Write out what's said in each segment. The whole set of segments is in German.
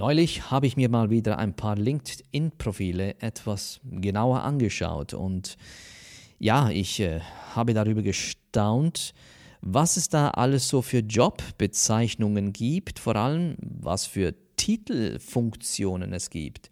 Neulich habe ich mir mal wieder ein paar LinkedIn-Profile etwas genauer angeschaut und ja, ich äh, habe darüber gestaunt, was es da alles so für Jobbezeichnungen gibt, vor allem was für Titelfunktionen es gibt.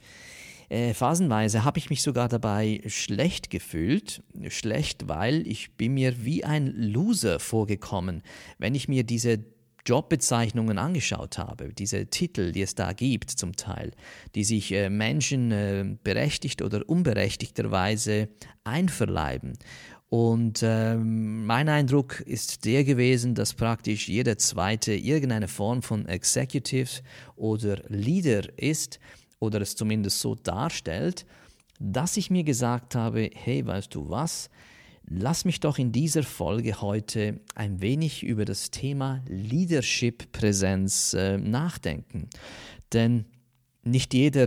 Äh, phasenweise habe ich mich sogar dabei schlecht gefühlt. Schlecht, weil ich bin mir wie ein Loser vorgekommen, wenn ich mir diese Jobbezeichnungen angeschaut habe, diese Titel, die es da gibt zum Teil, die sich äh, Menschen äh, berechtigt oder unberechtigterweise einverleiben. Und ähm, mein Eindruck ist der gewesen, dass praktisch jeder zweite irgendeine Form von Executive oder Leader ist oder es zumindest so darstellt, dass ich mir gesagt habe, hey, weißt du was, lass mich doch in dieser Folge heute ein wenig über das Thema Leadership-Präsenz äh, nachdenken. Denn nicht jeder,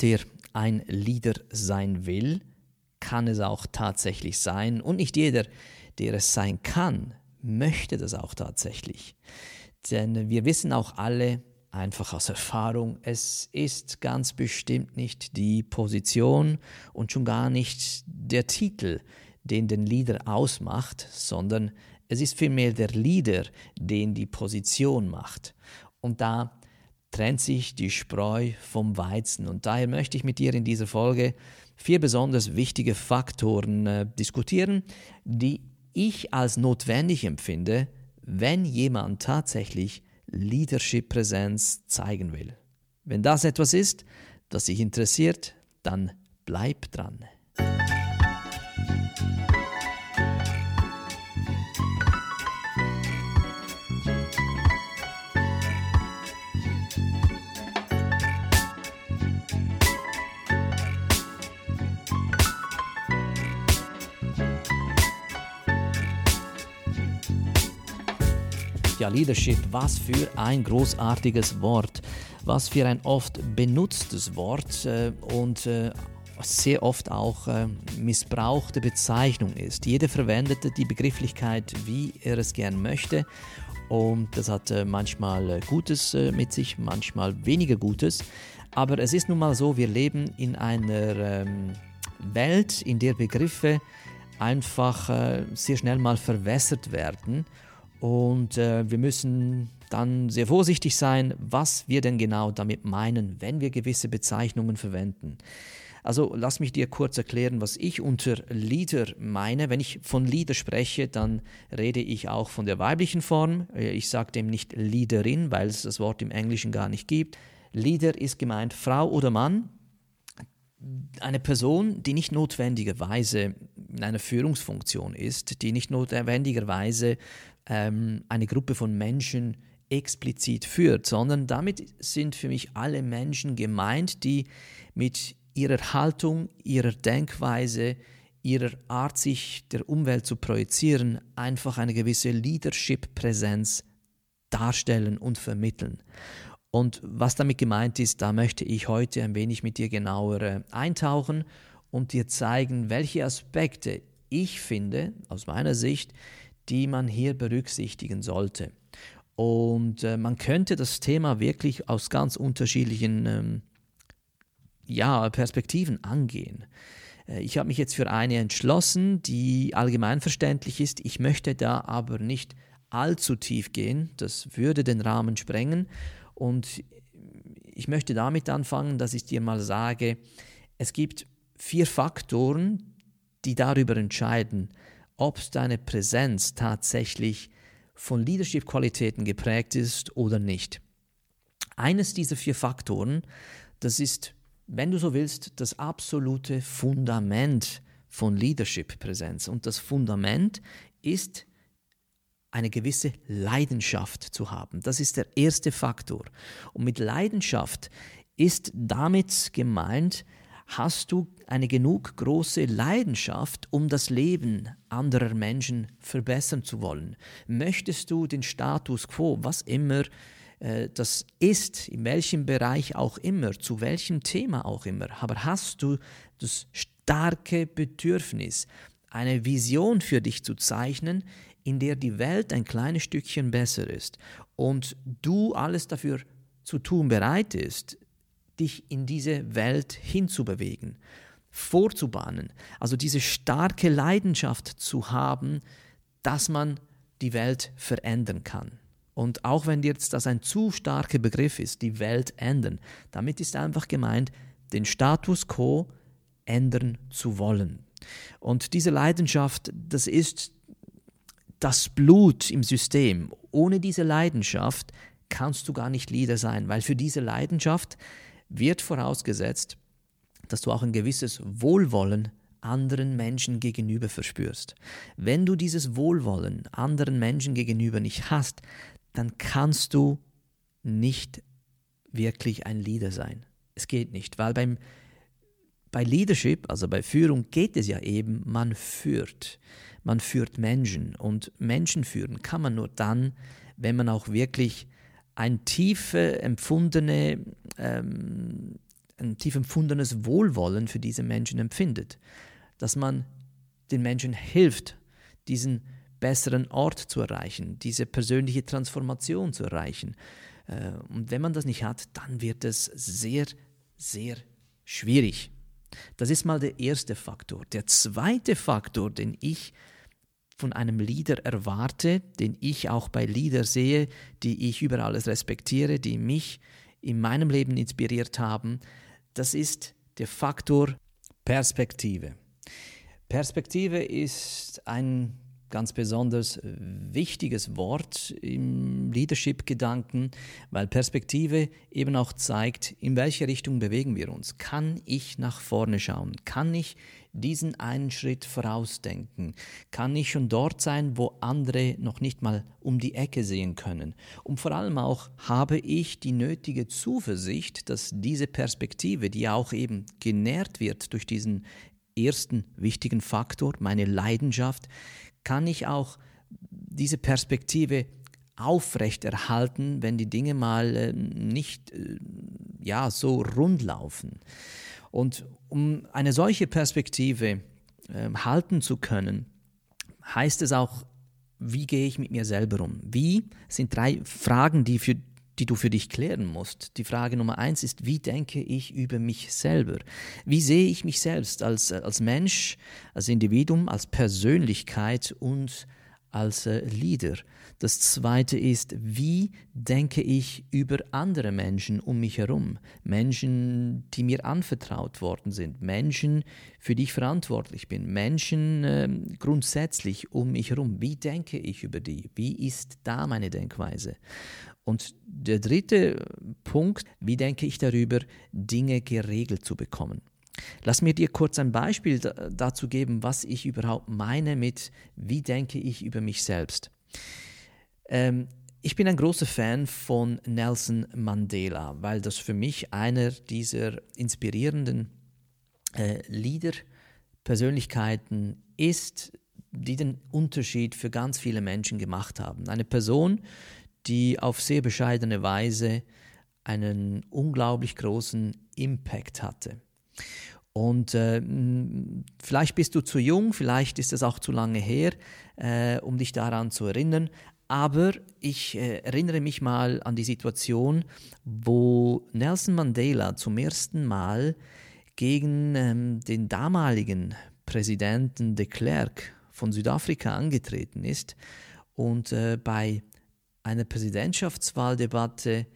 der ein Leader sein will, kann es auch tatsächlich sein und nicht jeder, der es sein kann, möchte das auch tatsächlich. Denn wir wissen auch alle, einfach aus Erfahrung, es ist ganz bestimmt nicht die Position und schon gar nicht der Titel, den den Leader ausmacht, sondern es ist vielmehr der Leader, den die Position macht. Und da trennt sich die Spreu vom Weizen. Und daher möchte ich mit dir in dieser Folge vier besonders wichtige Faktoren äh, diskutieren, die ich als notwendig empfinde, wenn jemand tatsächlich Leadership-Präsenz zeigen will. Wenn das etwas ist, das dich interessiert, dann bleib dran. Ja, Leadership, was für ein großartiges Wort, was für ein oft benutztes Wort äh, und äh, sehr oft auch äh, missbrauchte Bezeichnung ist. Jeder verwendet die Begrifflichkeit, wie er es gern möchte. Und das hat äh, manchmal äh, Gutes äh, mit sich, manchmal weniger Gutes. Aber es ist nun mal so, wir leben in einer ähm, Welt, in der Begriffe einfach äh, sehr schnell mal verwässert werden und äh, wir müssen dann sehr vorsichtig sein, was wir denn genau damit meinen, wenn wir gewisse Bezeichnungen verwenden. Also lass mich dir kurz erklären, was ich unter Leader meine. Wenn ich von Leader spreche, dann rede ich auch von der weiblichen Form. Äh, ich sage dem nicht Leaderin, weil es das Wort im Englischen gar nicht gibt. Leader ist gemeint Frau oder Mann, eine Person, die nicht notwendigerweise in einer Führungsfunktion ist, die nicht notwendigerweise ähm, eine Gruppe von Menschen explizit führt, sondern damit sind für mich alle Menschen gemeint, die mit ihrer Haltung, ihrer Denkweise, ihrer Art, sich der Umwelt zu projizieren, einfach eine gewisse Leadership-Präsenz darstellen und vermitteln. Und was damit gemeint ist, da möchte ich heute ein wenig mit dir genauer eintauchen und dir zeigen, welche Aspekte ich finde, aus meiner Sicht, die man hier berücksichtigen sollte. Und äh, man könnte das Thema wirklich aus ganz unterschiedlichen ähm, ja, Perspektiven angehen. Äh, ich habe mich jetzt für eine entschlossen, die allgemeinverständlich ist. Ich möchte da aber nicht allzu tief gehen. Das würde den Rahmen sprengen. Und ich möchte damit anfangen, dass ich dir mal sage, es gibt vier Faktoren, die darüber entscheiden, ob deine Präsenz tatsächlich von Leadership-Qualitäten geprägt ist oder nicht. Eines dieser vier Faktoren, das ist, wenn du so willst, das absolute Fundament von Leadership-Präsenz. Und das Fundament ist eine gewisse Leidenschaft zu haben. Das ist der erste Faktor. Und mit Leidenschaft ist damit gemeint, hast du eine genug große Leidenschaft, um das Leben anderer Menschen verbessern zu wollen? Möchtest du den Status quo, was immer das ist, in welchem Bereich auch immer, zu welchem Thema auch immer, aber hast du das starke Bedürfnis, eine Vision für dich zu zeichnen, in der die Welt ein kleines Stückchen besser ist und du alles dafür zu tun bereit ist, dich in diese Welt hinzubewegen, vorzubahnen. Also diese starke Leidenschaft zu haben, dass man die Welt verändern kann. Und auch wenn jetzt das ein zu starker Begriff ist, die Welt ändern, damit ist einfach gemeint, den Status quo ändern zu wollen. Und diese Leidenschaft, das ist das Blut im System. Ohne diese Leidenschaft kannst du gar nicht Leader sein, weil für diese Leidenschaft wird vorausgesetzt, dass du auch ein gewisses Wohlwollen anderen Menschen gegenüber verspürst. Wenn du dieses Wohlwollen anderen Menschen gegenüber nicht hast, dann kannst du nicht wirklich ein Leader sein. Es geht nicht, weil beim, bei Leadership, also bei Führung, geht es ja eben, man führt. Man führt Menschen und Menschen führen kann man nur dann, wenn man auch wirklich ein tief empfundene, ähm, ein tief empfundenes Wohlwollen für diese Menschen empfindet. Dass man den Menschen hilft, diesen besseren Ort zu erreichen, diese persönliche Transformation zu erreichen. Äh, und wenn man das nicht hat, dann wird es sehr, sehr schwierig. Das ist mal der erste Faktor. Der zweite Faktor, den ich von einem Leader erwarte, den ich auch bei Leader sehe, die ich über alles respektiere, die mich in meinem Leben inspiriert haben, das ist der Faktor Perspektive. Perspektive ist ein ganz besonders wichtiges Wort im Leadership-Gedanken, weil Perspektive eben auch zeigt, in welche Richtung bewegen wir uns. Kann ich nach vorne schauen? Kann ich diesen einen Schritt vorausdenken? Kann ich schon dort sein, wo andere noch nicht mal um die Ecke sehen können? Und vor allem auch, habe ich die nötige Zuversicht, dass diese Perspektive, die auch eben genährt wird durch diesen ersten wichtigen Faktor, meine Leidenschaft, kann ich auch diese Perspektive aufrechterhalten, wenn die Dinge mal äh, nicht äh, ja, so rund laufen. Und um eine solche Perspektive äh, halten zu können, heißt es auch, wie gehe ich mit mir selber um? Wie sind drei Fragen, die, für, die du für dich klären musst. Die Frage Nummer eins ist, wie denke ich über mich selber? Wie sehe ich mich selbst als, als Mensch, als Individuum, als Persönlichkeit und als äh, Leader. Das zweite ist, wie denke ich über andere Menschen um mich herum? Menschen, die mir anvertraut worden sind, Menschen, für die ich verantwortlich bin, Menschen äh, grundsätzlich um mich herum. Wie denke ich über die? Wie ist da meine Denkweise? Und der dritte Punkt, wie denke ich darüber, Dinge geregelt zu bekommen? Lass mir dir kurz ein Beispiel dazu geben, was ich überhaupt meine mit, wie denke ich über mich selbst. Ähm, ich bin ein großer Fan von Nelson Mandela, weil das für mich einer dieser inspirierenden äh, Leader-Persönlichkeiten ist, die den Unterschied für ganz viele Menschen gemacht haben. Eine Person, die auf sehr bescheidene Weise einen unglaublich großen Impact hatte. Und äh, vielleicht bist du zu jung, vielleicht ist es auch zu lange her, äh, um dich daran zu erinnern. Aber ich äh, erinnere mich mal an die Situation, wo Nelson Mandela zum ersten Mal gegen ähm, den damaligen Präsidenten de Klerk von Südafrika angetreten ist und äh, bei einer Präsidentschaftswahldebatte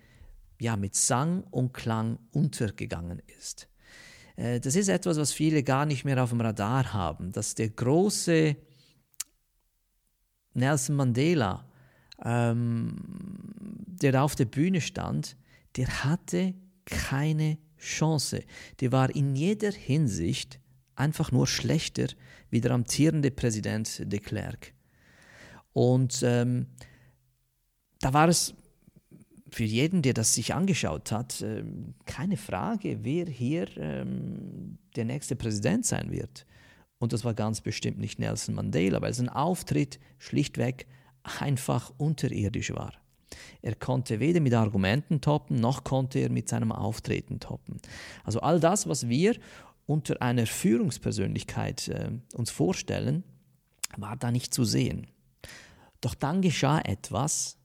ja, mit Sang und Klang untergegangen ist. Äh, das ist etwas, was viele gar nicht mehr auf dem Radar haben, dass der große Nelson Mandela, ähm, der da auf der Bühne stand, der hatte keine Chance. Der war in jeder Hinsicht einfach nur schlechter wie der amtierende Präsident de Klerk. Und ähm, da war es für jeden, der das sich angeschaut hat, ähm, keine Frage, wer hier ähm, der nächste Präsident sein wird. Und das war ganz bestimmt nicht Nelson Mandela, weil sein Auftritt schlichtweg einfach unterirdisch war. Er konnte weder mit Argumenten toppen, noch konnte er mit seinem Auftreten toppen. Also all das, was wir unter einer Führungspersönlichkeit äh, uns vorstellen, war da nicht zu sehen. Doch dann geschah etwas,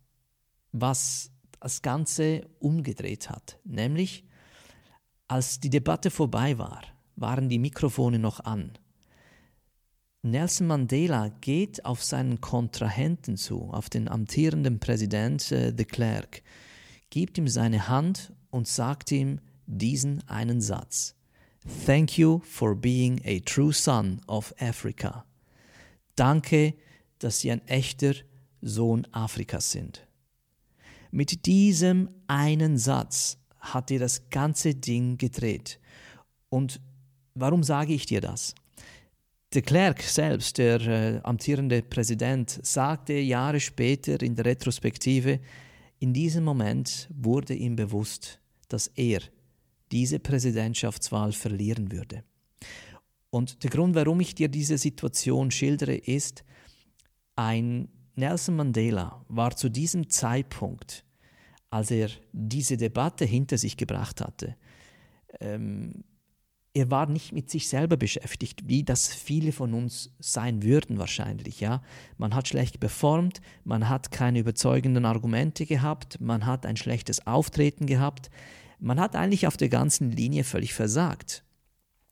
was das Ganze umgedreht hat. Nämlich, als die Debatte vorbei war, waren die Mikrofone noch an. Nelson Mandela geht auf seinen Kontrahenten zu, auf den amtierenden Präsident äh, de Klerk, gibt ihm seine Hand und sagt ihm diesen einen Satz. Thank you for being a true son of Africa. Danke, dass Sie ein echter Sohn Afrikas sind. Mit diesem einen Satz hat er das ganze Ding gedreht. Und warum sage ich dir das? De Klerk selbst, der äh, amtierende Präsident, sagte Jahre später in der Retrospektive, in diesem Moment wurde ihm bewusst, dass er diese Präsidentschaftswahl verlieren würde. Und der Grund, warum ich dir diese Situation schildere, ist, ein Nelson Mandela war zu diesem Zeitpunkt, als er diese Debatte hinter sich gebracht hatte, ähm, er war nicht mit sich selber beschäftigt, wie das viele von uns sein würden wahrscheinlich, ja. Man hat schlecht performt, man hat keine überzeugenden Argumente gehabt, man hat ein schlechtes Auftreten gehabt, man hat eigentlich auf der ganzen Linie völlig versagt.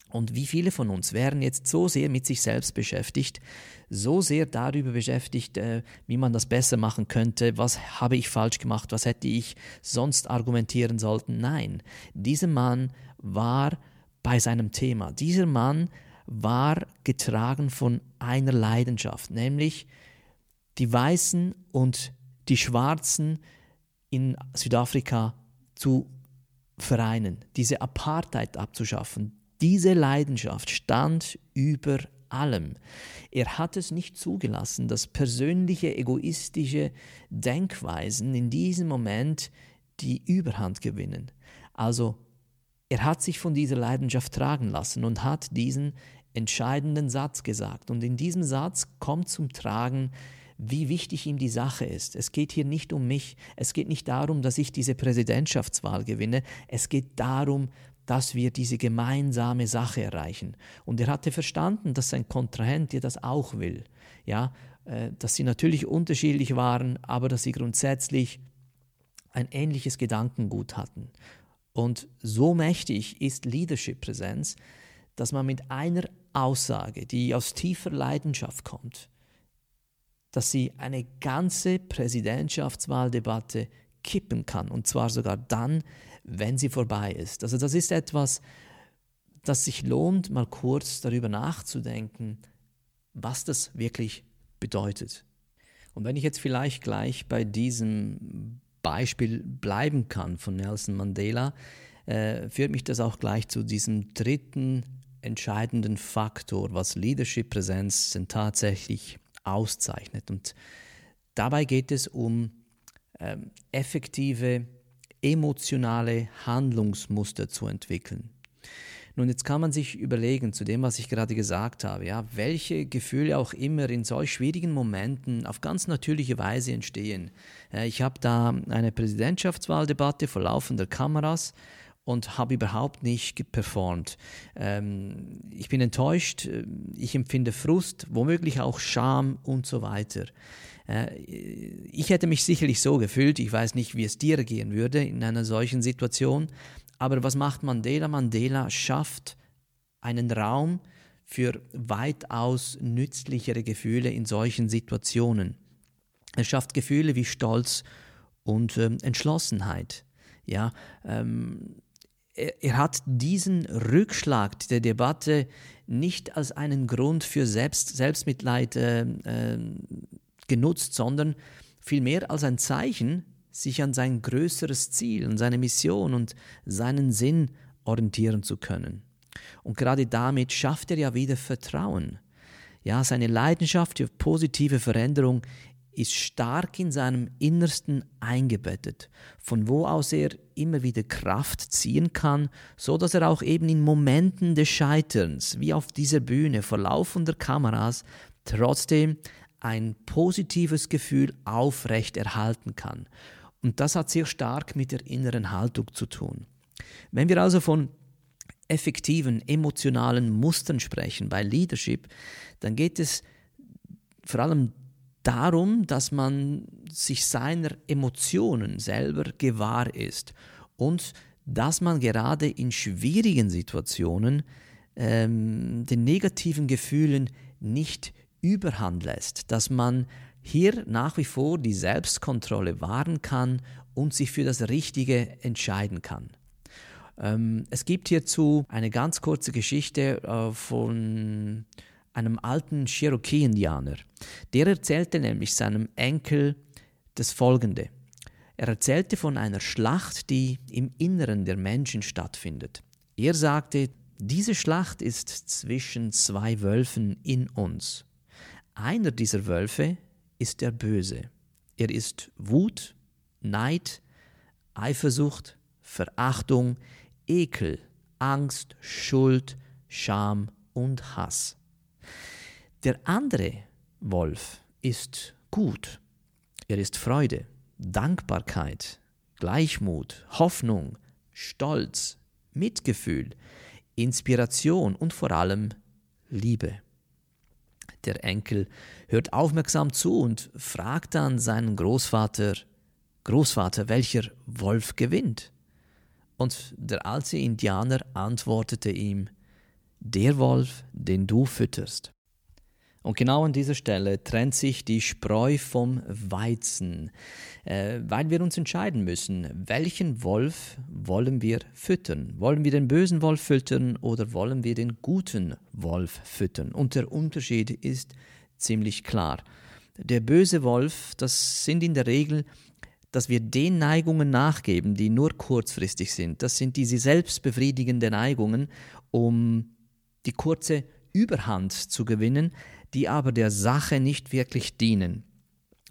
Und wie viele von uns wären jetzt so sehr mit sich selbst beschäftigt, so sehr darüber beschäftigt, äh, wie man das besser machen könnte, was habe ich falsch gemacht, was hätte ich sonst argumentieren sollten? Nein, dieser Mann war bei seinem Thema. Dieser Mann war getragen von einer Leidenschaft, nämlich die Weißen und die Schwarzen in Südafrika zu vereinen, diese Apartheid abzuschaffen. Diese Leidenschaft stand über allem. Er hat es nicht zugelassen, dass persönliche, egoistische Denkweisen in diesem Moment die Überhand gewinnen. Also er hat sich von dieser Leidenschaft tragen lassen und hat diesen entscheidenden Satz gesagt. Und in diesem Satz kommt zum Tragen, wie wichtig ihm die Sache ist. Es geht hier nicht um mich, es geht nicht darum, dass ich diese Präsidentschaftswahl gewinne, es geht darum, dass wir diese gemeinsame Sache erreichen. Und er hatte verstanden, dass sein Kontrahent dir das auch will. Ja, äh, dass sie natürlich unterschiedlich waren, aber dass sie grundsätzlich ein ähnliches Gedankengut hatten. Und so mächtig ist Leadership-Präsenz, dass man mit einer Aussage, die aus tiefer Leidenschaft kommt, dass sie eine ganze Präsidentschaftswahldebatte kippen kann. Und zwar sogar dann, wenn sie vorbei ist. Also das ist etwas, das sich lohnt, mal kurz darüber nachzudenken, was das wirklich bedeutet. Und wenn ich jetzt vielleicht gleich bei diesem Beispiel bleiben kann von Nelson Mandela, äh, führt mich das auch gleich zu diesem dritten entscheidenden Faktor, was Leadership-Präsenz denn tatsächlich auszeichnet. Und dabei geht es um äh, effektive emotionale Handlungsmuster zu entwickeln. Nun, jetzt kann man sich überlegen, zu dem, was ich gerade gesagt habe, ja, welche Gefühle auch immer in solch schwierigen Momenten auf ganz natürliche Weise entstehen. Ich habe da eine Präsidentschaftswahldebatte vor laufender Kameras und habe überhaupt nicht performt. Ähm, ich bin enttäuscht, ich empfinde Frust, womöglich auch Scham und so weiter. Äh, ich hätte mich sicherlich so gefühlt, ich weiß nicht, wie es dir gehen würde in einer solchen Situation, aber was macht Mandela? Mandela schafft einen Raum für weitaus nützlichere Gefühle in solchen Situationen. Er schafft Gefühle wie Stolz und ähm, Entschlossenheit. Ja, ähm, er, er, hat diesen Rückschlag der Debatte nicht als einen Grund für Selbst, Selbstmitleid äh, äh, genutzt, sondern vielmehr als ein Zeichen, sich an sein größeres Ziel, an seine Mission und seinen Sinn orientieren zu können. Und gerade damit schafft er ja wieder Vertrauen. Ja, seine Leidenschaft für positive Veränderung ist stark in seinem Innersten eingebettet, von wo aus er immer wieder Kraft ziehen kann, so dass er auch eben in Momenten des Scheiterns, wie auf dieser Bühne vor laufender Kameras, trotzdem ein positives Gefühl aufrecht erhalten kann. Und das hat sehr stark mit der inneren Haltung zu tun. Wenn wir also von effektiven emotionalen Mustern sprechen bei Leadership, dann geht es vor allem darum, dass man sich seiner Emotionen selber gewahr ist und dass man gerade in schwierigen Situationen ähm, den negativen Gefühlen nicht überhand lässt, dass man hier nach wie vor die Selbstkontrolle wahren kann und sich für das Richtige entscheiden kann. Ähm, es gibt hierzu eine ganz kurze Geschichte äh, von einem alten Cherokee-Indianer. Der erzählte nämlich seinem Enkel das Folgende. Er erzählte von einer Schlacht, die im Inneren der Menschen stattfindet. Er sagte, diese Schlacht ist zwischen zwei Wölfen in uns. Einer dieser Wölfe ist der Böse. Er ist Wut, Neid, Eifersucht, Verachtung, Ekel, Angst, Schuld, Scham und Hass. Der andere Wolf ist gut. Er ist Freude, Dankbarkeit, Gleichmut, Hoffnung, Stolz, Mitgefühl, Inspiration und vor allem Liebe. Der Enkel hört aufmerksam zu und fragt dann seinen Großvater, Großvater, welcher Wolf gewinnt? Und der alte Indianer antwortete ihm, der Wolf, den du fütterst. Und genau an dieser Stelle trennt sich die Spreu vom Weizen, äh, weil wir uns entscheiden müssen, welchen Wolf wollen wir füttern? Wollen wir den bösen Wolf füttern oder wollen wir den guten Wolf füttern? Und der Unterschied ist ziemlich klar. Der böse Wolf, das sind in der Regel dass wir den Neigungen nachgeben, die nur kurzfristig sind. Das sind diese selbstbefriedigenden Neigungen, um die kurze Überhand zu gewinnen, die aber der Sache nicht wirklich dienen.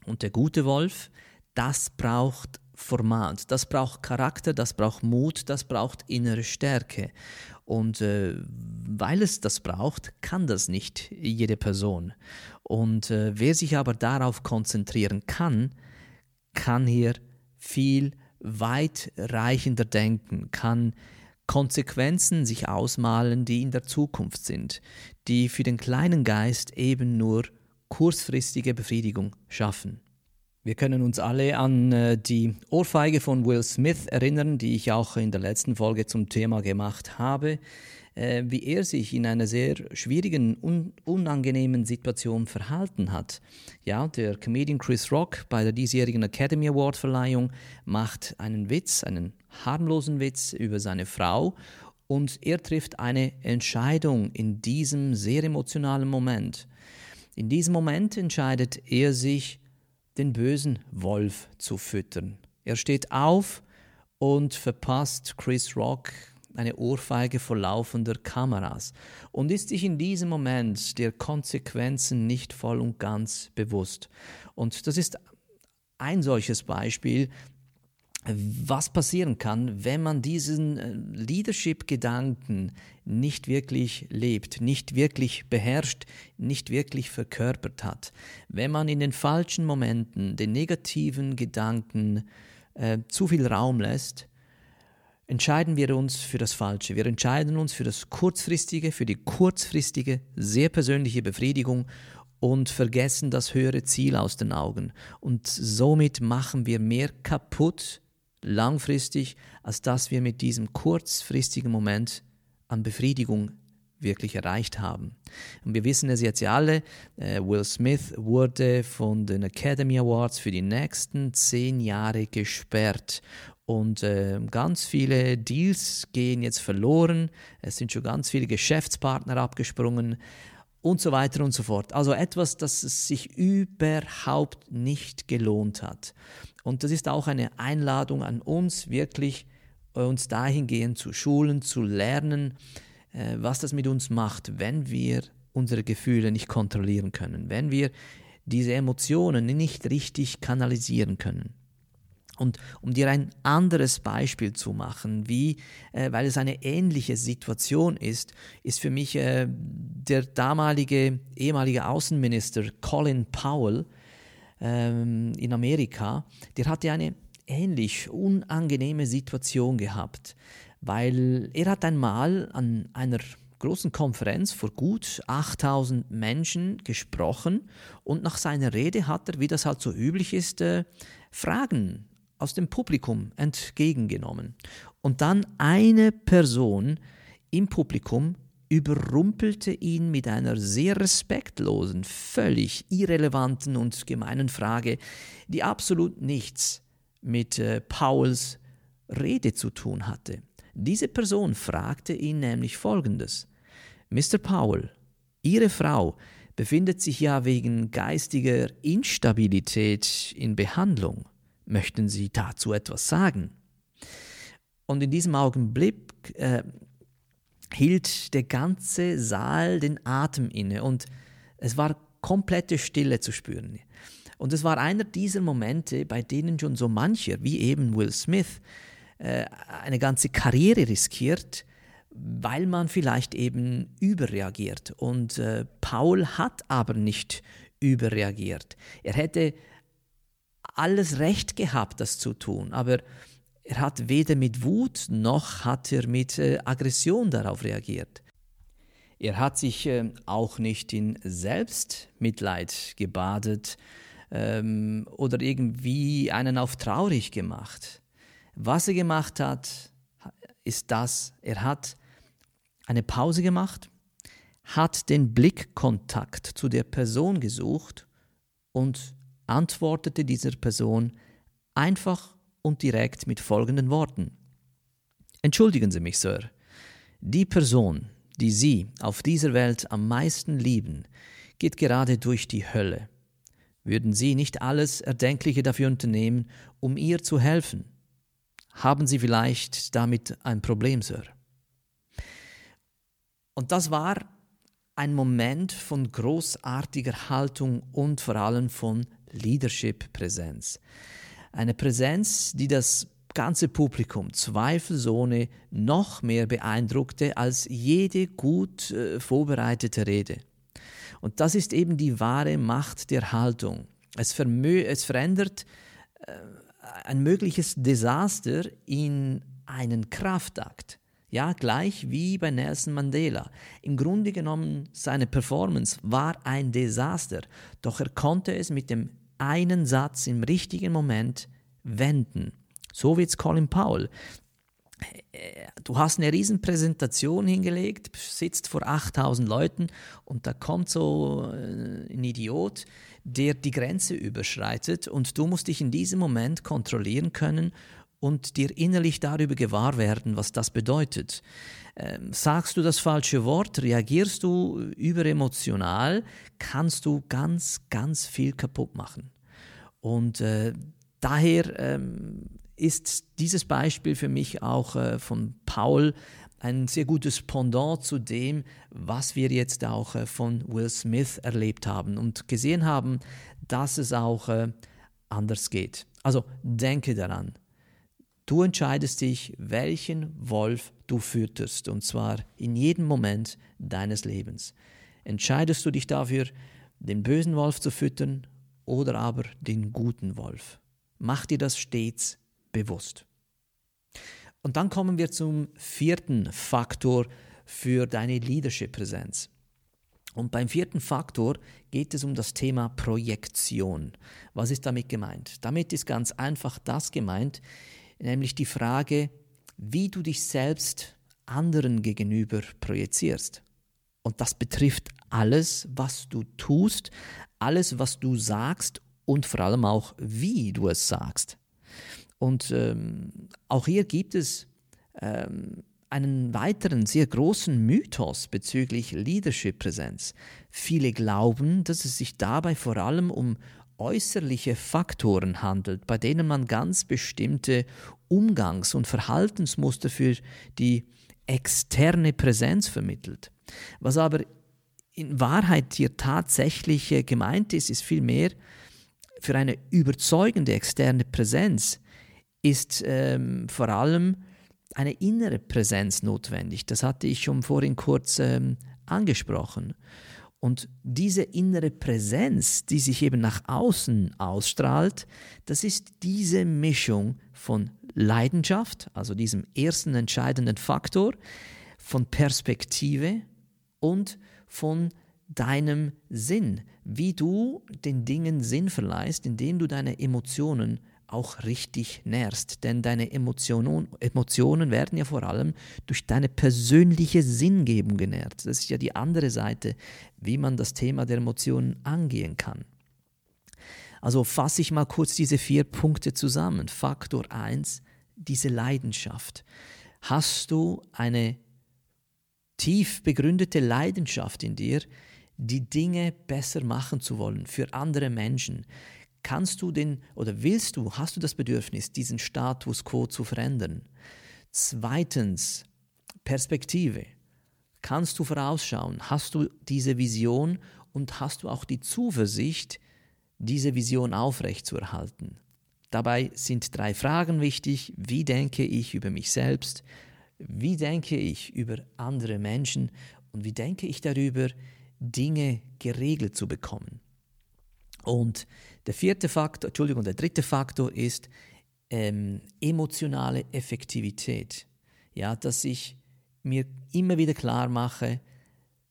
Und der gute Wolf, das braucht Format, das braucht Charakter, das braucht Mut, das braucht innere Stärke. Und äh, weil es das braucht, kann das nicht jede Person. Und äh, wer sich aber darauf konzentrieren kann, kann hier viel weitreichender denken, kann Konsequenzen sich ausmalen, die in der Zukunft sind, die für den kleinen Geist eben nur kurzfristige Befriedigung schaffen. Wir können uns alle an äh, die Ohrfeige von Will Smith erinnern, die ich auch in der letzten Folge zum Thema gemacht habe äh, wie er sich in einer sehr schwierigen, un unangenehmen Situation verhalten hat. Ja, der Comedian Chris Rock bei der diesjährigen Academy Award Verleihung macht einen Witz, einen harmlosen Witz über seine Frau und er trifft eine Entscheidung in diesem sehr emotionalen Moment. In diesem Moment entscheidet er sich, den bösen Wolf zu füttern. Er steht auf und verpasst Chris Rock eine Ohrfeige vor laufender Kameras und ist sich in diesem Moment der Konsequenzen nicht voll und ganz bewusst. Und das ist ein solches Beispiel, was passieren kann, wenn man diesen äh, Leadership-Gedanken nicht wirklich lebt, nicht wirklich beherrscht, nicht wirklich verkörpert hat. Wenn man in den falschen Momenten den negativen Gedanken äh, zu viel Raum lässt, entscheiden wir uns für das Falsche. Wir entscheiden uns für das Kurzfristige, für die kurzfristige, sehr persönliche Befriedigung und vergessen das höhere Ziel aus den Augen. Und somit machen wir mehr kaputt langfristig, als dass wir mit diesem kurzfristigen Moment an Befriedigung wirklich erreicht haben. Und wir wissen es jetzt ja alle, äh, Will Smith wurde von den Academy Awards für die nächsten zehn Jahre gesperrt und äh, ganz viele Deals gehen jetzt verloren. Es sind schon ganz viele Geschäftspartner abgesprungen und so weiter und so fort. Also etwas, das sich überhaupt nicht gelohnt hat. Und das ist auch eine Einladung an uns, wirklich äh, uns dahingehend zu schulen, zu lernen, äh, was das mit uns macht, wenn wir unsere Gefühle nicht kontrollieren können, wenn wir diese Emotionen nicht richtig kanalisieren können. Und um dir ein anderes Beispiel zu machen, wie, äh, weil es eine ähnliche Situation ist, ist für mich äh, der damalige ehemalige Außenminister Colin Powell ähm, in Amerika, der hatte eine ähnlich unangenehme Situation gehabt, weil er hat einmal an einer großen Konferenz vor gut 8000 Menschen gesprochen und nach seiner Rede hat er, wie das halt so üblich ist, äh, Fragen aus dem Publikum entgegengenommen. Und dann eine Person im Publikum überrumpelte ihn mit einer sehr respektlosen, völlig irrelevanten und gemeinen Frage, die absolut nichts mit äh, Pauls Rede zu tun hatte. Diese Person fragte ihn nämlich Folgendes. Mr. Powell, Ihre Frau befindet sich ja wegen geistiger Instabilität in Behandlung. Möchten Sie dazu etwas sagen? Und in diesem Augenblick äh, hielt der ganze Saal den Atem inne und es war komplette Stille zu spüren. Und es war einer dieser Momente, bei denen schon so mancher, wie eben Will Smith, äh, eine ganze Karriere riskiert, weil man vielleicht eben überreagiert. Und äh, Paul hat aber nicht überreagiert. Er hätte alles Recht gehabt, das zu tun, aber er hat weder mit Wut noch hat er mit äh, Aggression darauf reagiert. Er hat sich äh, auch nicht in Selbstmitleid gebadet ähm, oder irgendwie einen auf traurig gemacht. Was er gemacht hat, ist das, er hat eine Pause gemacht, hat den Blickkontakt zu der Person gesucht und antwortete dieser Person einfach und direkt mit folgenden Worten. Entschuldigen Sie mich, Sir, die Person, die Sie auf dieser Welt am meisten lieben, geht gerade durch die Hölle. Würden Sie nicht alles Erdenkliche dafür unternehmen, um ihr zu helfen? Haben Sie vielleicht damit ein Problem, Sir? Und das war ein Moment von großartiger Haltung und vor allem von Leadership-Präsenz. Eine Präsenz, die das ganze Publikum zweifelsohne noch mehr beeindruckte als jede gut äh, vorbereitete Rede. Und das ist eben die wahre Macht der Haltung. Es, es verändert äh, ein mögliches Desaster in einen Kraftakt. Ja, gleich wie bei Nelson Mandela. Im Grunde genommen, seine Performance war ein Desaster, doch er konnte es mit dem einen Satz im richtigen Moment wenden. So wie jetzt Colin Powell. Du hast eine riesen Präsentation hingelegt, sitzt vor 8000 Leuten und da kommt so äh, ein Idiot, der die Grenze überschreitet und du musst dich in diesem Moment kontrollieren können und dir innerlich darüber gewahr werden, was das bedeutet. Ähm, sagst du das falsche Wort, reagierst du überemotional, kannst du ganz, ganz viel kaputt machen. Und äh, daher ähm, ist dieses Beispiel für mich auch äh, von Paul ein sehr gutes Pendant zu dem, was wir jetzt auch äh, von Will Smith erlebt haben und gesehen haben, dass es auch äh, anders geht. Also denke daran, du entscheidest dich, welchen Wolf du fütterst, und zwar in jedem Moment deines Lebens. Entscheidest du dich dafür, den bösen Wolf zu füttern oder aber den guten Wolf. Mach dir das stets bewusst. Und dann kommen wir zum vierten Faktor für deine Leadership-Präsenz. Und beim vierten Faktor geht es um das Thema Projektion. Was ist damit gemeint? Damit ist ganz einfach das gemeint, nämlich die Frage, wie du dich selbst anderen gegenüber projizierst. Und das betrifft alles, was du tust, alles, was du sagst und vor allem auch, wie du es sagst. Und ähm, auch hier gibt es ähm, einen weiteren sehr großen Mythos bezüglich Leadership-Präsenz. Viele glauben, dass es sich dabei vor allem um äußerliche Faktoren handelt, bei denen man ganz bestimmte Umgangs- und Verhaltensmuster für die externe Präsenz vermittelt. Was aber in Wahrheit hier tatsächlich äh, gemeint ist, ist vielmehr für eine überzeugende externe Präsenz ist ähm, vor allem eine innere Präsenz notwendig. Das hatte ich schon vorhin kurz ähm, angesprochen. Und diese innere Präsenz, die sich eben nach außen ausstrahlt, das ist diese Mischung von Leidenschaft, also diesem ersten entscheidenden Faktor, von Perspektive und von deinem Sinn, wie du den Dingen Sinn verleihst, indem du deine Emotionen auch richtig nährst. Denn deine Emotionen, Emotionen werden ja vor allem durch deine persönliche Sinngebung genährt. Das ist ja die andere Seite, wie man das Thema der Emotionen angehen kann. Also fasse ich mal kurz diese vier Punkte zusammen. Faktor 1, diese Leidenschaft. Hast du eine tief begründete Leidenschaft in dir, die Dinge besser machen zu wollen für andere Menschen? Kannst du den oder willst du, hast du das Bedürfnis, diesen Status quo zu verändern? Zweitens, Perspektive. Kannst du vorausschauen? Hast du diese Vision und hast du auch die Zuversicht, diese Vision aufrechtzuerhalten? Dabei sind drei Fragen wichtig. Wie denke ich über mich selbst? Wie denke ich über andere Menschen? Und wie denke ich darüber, Dinge geregelt zu bekommen? Und der vierte Faktor, Entschuldigung, der dritte Faktor ist ähm, emotionale Effektivität. Ja, dass ich mir immer wieder klar mache,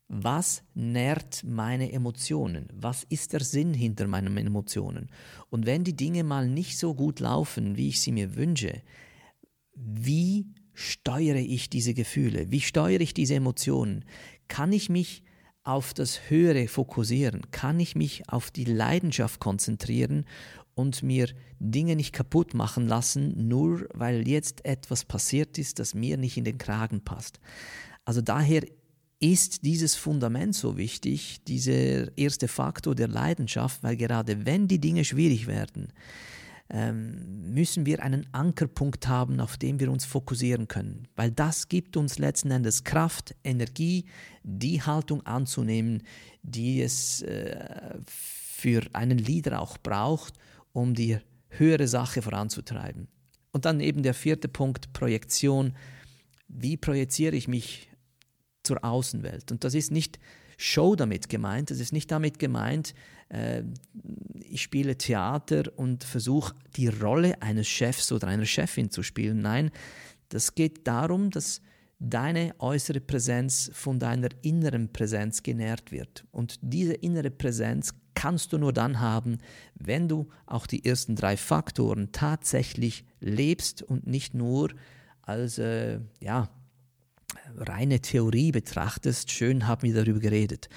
was nährt meine Emotionen? Was ist der Sinn hinter meinen Emotionen? Und wenn die Dinge mal nicht so gut laufen, wie ich sie mir wünsche, wie steuere ich diese Gefühle? Wie steuere ich diese Emotionen? Kann ich mich auf das Höhere fokussieren? Kann ich mich auf die Leidenschaft konzentrieren und mir Dinge nicht kaputt machen lassen, nur weil jetzt etwas passiert ist, das mir nicht in den Kragen passt? Also daher ist dieses Fundament so wichtig, dieser erste Faktor der Leidenschaft, weil gerade wenn die Dinge schwierig werden, ähm, müssen wir einen Ankerpunkt haben, auf dem wir uns fokussieren können, weil das gibt uns letzten Endes Kraft, Energie, die Haltung anzunehmen, die es äh, für einen Leader auch braucht, um die höhere Sache voranzutreiben. Und dann eben der vierte Punkt, Projektion. Wie projiziere ich mich zur Außenwelt. Und das ist nicht Show damit gemeint, das ist nicht damit gemeint, äh, ich spiele Theater und versuche die Rolle eines Chefs oder einer Chefin zu spielen. Nein, das geht darum, dass deine äußere Präsenz von deiner inneren Präsenz genährt wird. Und diese innere Präsenz kannst du nur dann haben, wenn du auch die ersten drei Faktoren tatsächlich lebst und nicht nur als äh, ja, reine Theorie betrachtest, schön haben wir darüber geredet.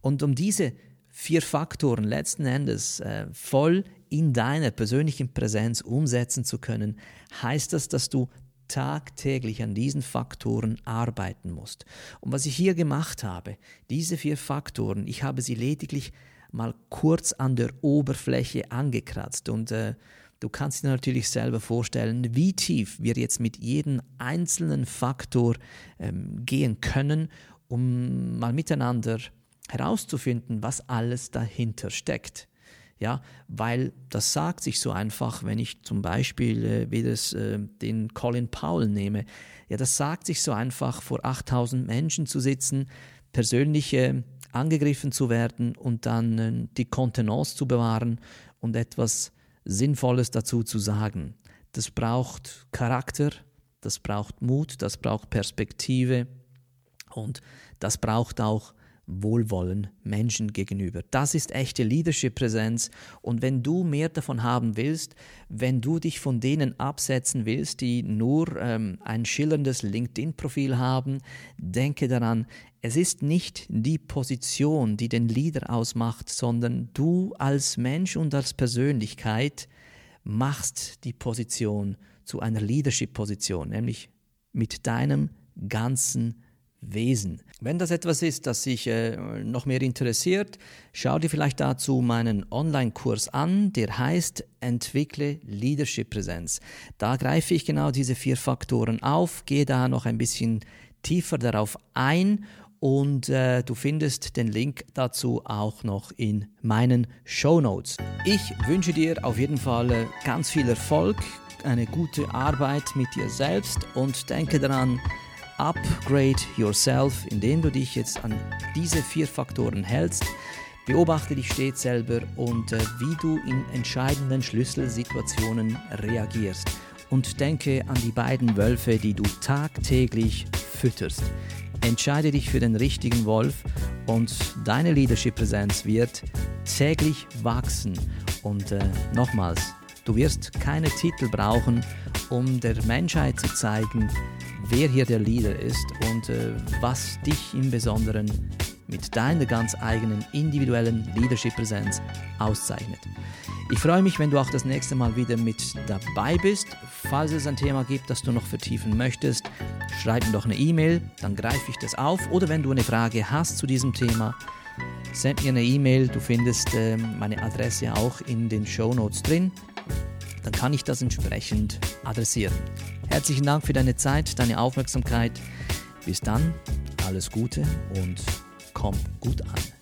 Und um diese vier Faktoren letzten Endes äh, voll in deiner persönlichen Präsenz umsetzen zu können, heißt das, dass du tagtäglich an diesen Faktoren arbeiten musst. Und was ich hier gemacht habe, diese vier Faktoren, ich habe sie lediglich mal kurz an der Oberfläche angekratzt und äh, Du kannst dir natürlich selber vorstellen, wie tief wir jetzt mit jedem einzelnen Faktor ähm, gehen können, um mal miteinander herauszufinden, was alles dahinter steckt. Ja, weil das sagt sich so einfach, wenn ich zum Beispiel äh, wie das, äh, den Colin Powell nehme. Ja, das sagt sich so einfach, vor 8000 Menschen zu sitzen, persönlich äh, angegriffen zu werden und dann äh, die Kontenance zu bewahren und etwas Sinnvolles dazu zu sagen. Das braucht Charakter, das braucht Mut, das braucht Perspektive und das braucht auch Wohlwollen Menschen gegenüber. Das ist echte Leadership-Präsenz. Und wenn du mehr davon haben willst, wenn du dich von denen absetzen willst, die nur ähm, ein schillerndes LinkedIn-Profil haben, denke daran, es ist nicht die Position, die den Leader ausmacht, sondern du als Mensch und als Persönlichkeit machst die Position zu einer Leadership-Position, nämlich mit deinem ganzen Wesen. Wenn das etwas ist, das dich äh, noch mehr interessiert, schau dir vielleicht dazu meinen Online-Kurs an, der heißt Entwickle Leadership-Präsenz. Da greife ich genau diese vier Faktoren auf, gehe da noch ein bisschen tiefer darauf ein und äh, du findest den Link dazu auch noch in meinen Show Notes. Ich wünsche dir auf jeden Fall äh, ganz viel Erfolg, eine gute Arbeit mit dir selbst und denke daran, upgrade yourself, indem du dich jetzt an diese vier Faktoren hältst. Beobachte dich stets selber und äh, wie du in entscheidenden Schlüsselsituationen reagierst. Und denke an die beiden Wölfe, die du tagtäglich fütterst. Entscheide dich für den richtigen Wolf und deine Leadership-Präsenz wird täglich wachsen. Und äh, nochmals, du wirst keine Titel brauchen, um der Menschheit zu zeigen, wer hier der Leader ist und äh, was dich im Besonderen mit deiner ganz eigenen individuellen Leadership-Präsenz auszeichnet. Ich freue mich, wenn du auch das nächste Mal wieder mit dabei bist. Falls es ein Thema gibt, das du noch vertiefen möchtest, schreib mir doch eine E-Mail, dann greife ich das auf. Oder wenn du eine Frage hast zu diesem Thema, send mir eine E-Mail. Du findest äh, meine Adresse auch in den Show Notes drin. Dann kann ich das entsprechend adressieren. Herzlichen Dank für deine Zeit, deine Aufmerksamkeit. Bis dann, alles Gute und komm gut an.